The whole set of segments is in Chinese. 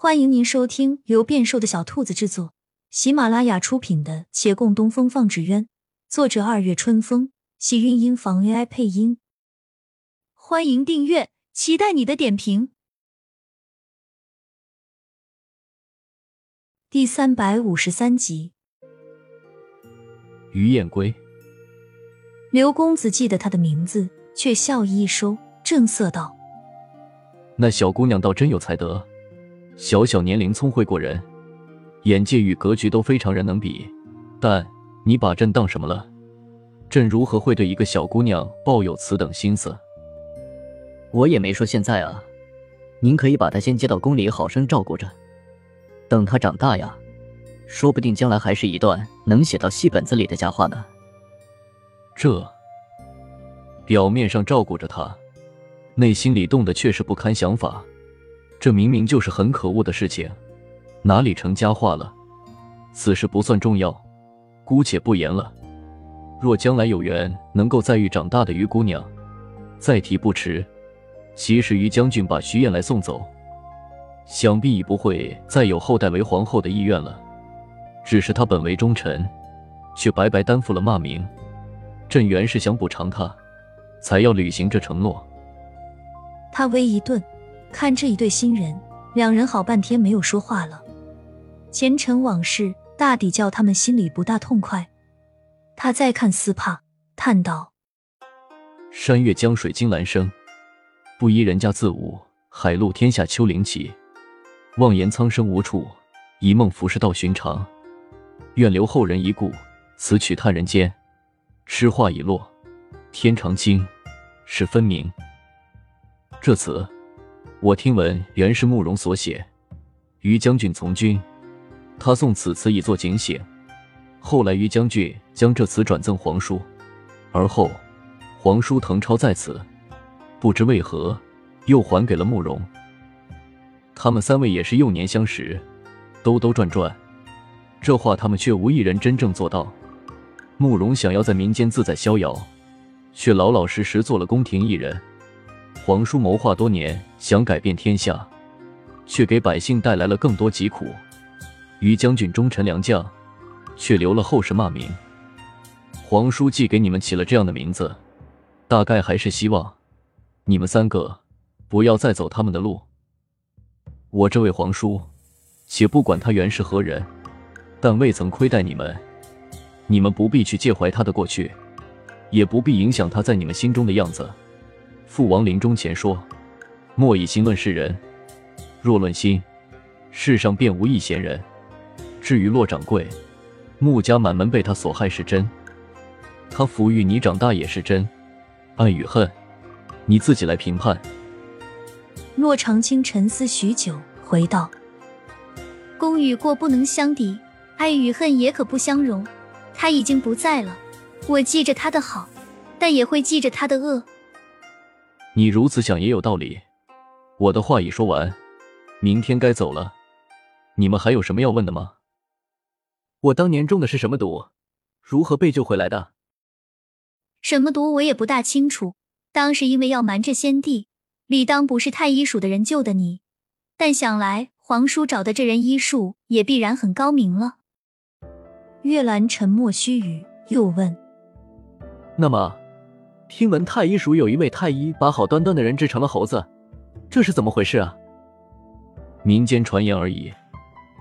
欢迎您收听由变瘦的小兔子制作、喜马拉雅出品的《且共东风放纸鸢》，作者二月春风，喜韵音房 AI 配音。欢迎订阅，期待你的点评。第三百五十三集，于燕归。刘公子记得他的名字，却笑意一收，正色道：“那小姑娘倒真有才德。”小小年龄聪慧过人，眼界与格局都非常人能比。但你把朕当什么了？朕如何会对一个小姑娘抱有此等心思？我也没说现在啊，您可以把她先接到宫里，好生照顾着。等她长大呀，说不定将来还是一段能写到戏本子里的佳话呢。这表面上照顾着她，内心里动的却是不堪想法。这明明就是很可恶的事情，哪里成佳话了？此事不算重要，姑且不言了。若将来有缘能够再遇长大的于姑娘，再提不迟。其实于将军把徐燕来送走，想必已不会再有后代为皇后的意愿了。只是他本为忠臣，却白白担负了骂名。朕原是想补偿他，才要履行这承诺。他微一顿。看这一对新人，两人好半天没有说话了。前尘往事大抵叫他们心里不大痛快。他再看司帕，叹道：“山月江水金兰生，不依人家自舞；海陆天下秋灵起，妄言苍生无处，一梦浮世道寻常。愿留后人一顾，此曲叹人间。诗画已落，天长青，是分明。这词。”我听闻原是慕容所写，于将军从军，他送此词以作警醒。后来于将军将这词转赠皇叔，而后皇叔誊抄在此，不知为何又还给了慕容。他们三位也是幼年相识，兜兜转转，这话他们却无一人真正做到。慕容想要在民间自在逍遥，却老老实实做了宫廷艺人。皇叔谋划多年，想改变天下，却给百姓带来了更多疾苦。于将军忠臣良将，却留了后世骂名。皇叔既给你们起了这样的名字，大概还是希望你们三个不要再走他们的路。我这位皇叔，且不管他原是何人，但未曾亏待你们，你们不必去介怀他的过去，也不必影响他在你们心中的样子。父王临终前说：“莫以心论世人，若论心，世上便无一闲人。”至于骆掌柜，穆家满门被他所害是真，他抚育你长大也是真，爱与恨，你自己来评判。骆长青沉思许久，回道：“功与过不能相抵，爱与恨也可不相容。他已经不在了，我记着他的好，但也会记着他的恶。”你如此想也有道理，我的话已说完，明天该走了。你们还有什么要问的吗？我当年中的是什么毒？如何被救回来的？什么毒我也不大清楚。当时因为要瞒着先帝，理当不是太医署的人救的你。但想来皇叔找的这人医术也必然很高明了。月兰沉默须臾，又问：“那么？”听闻太医署有一位太医把好端端的人治成了猴子，这是怎么回事啊？民间传言而已，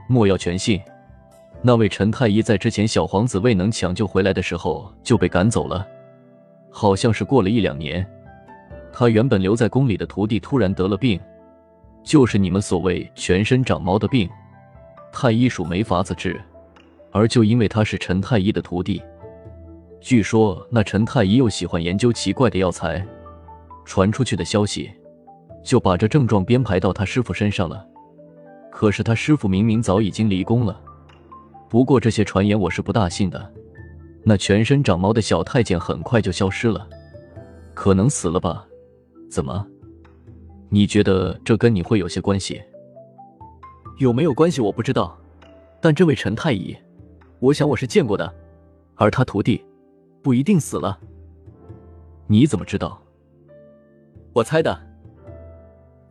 莫要全信。那位陈太医在之前小皇子未能抢救回来的时候就被赶走了，好像是过了一两年，他原本留在宫里的徒弟突然得了病，就是你们所谓全身长毛的病，太医署没法子治，而就因为他是陈太医的徒弟。据说那陈太医又喜欢研究奇怪的药材，传出去的消息就把这症状编排到他师傅身上了。可是他师傅明明早已经离宫了。不过这些传言我是不大信的。那全身长毛的小太监很快就消失了，可能死了吧？怎么？你觉得这跟你会有些关系？有没有关系我不知道，但这位陈太医，我想我是见过的，而他徒弟。不一定死了，你怎么知道？我猜的。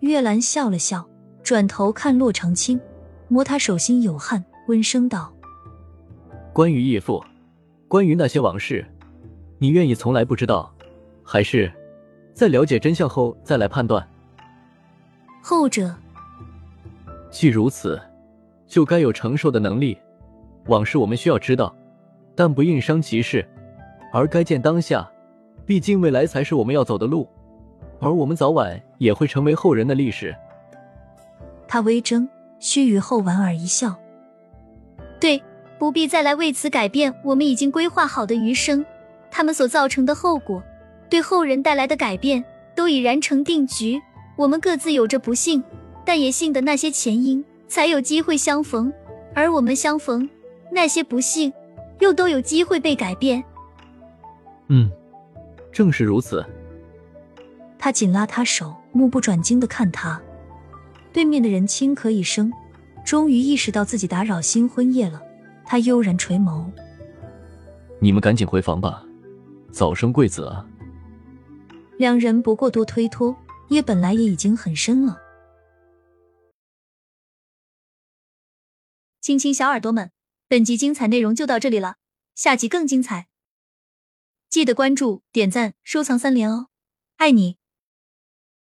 月兰笑了笑，转头看洛长青，摸他手心有汗，温声道：“关于义父，关于那些往事，你愿意从来不知道，还是在了解真相后再来判断？”后者。既如此，就该有承受的能力。往事我们需要知道，但不应伤其事，而该见当下。毕竟未来才是我们要走的路，而我们早晚也会成为后人的历史。他微怔，须臾后莞尔一笑：“对，不必再来为此改变我们已经规划好的余生。他们所造成的后果，对后人带来的改变，都已然成定局。我们各自有着不幸，但也幸得那些前因，才有机会相逢。而我们相逢，那些不幸，又都有机会被改变。”嗯。正是如此，他紧拉他手，目不转睛的看他。对面的人轻咳一声，终于意识到自己打扰新婚夜了。他悠然垂眸：“你们赶紧回房吧，早生贵子啊！”两人不过多推脱，夜本来也已经很深了。亲亲小耳朵们，本集精彩内容就到这里了，下集更精彩。记得关注、点赞、收藏三连哦，爱你！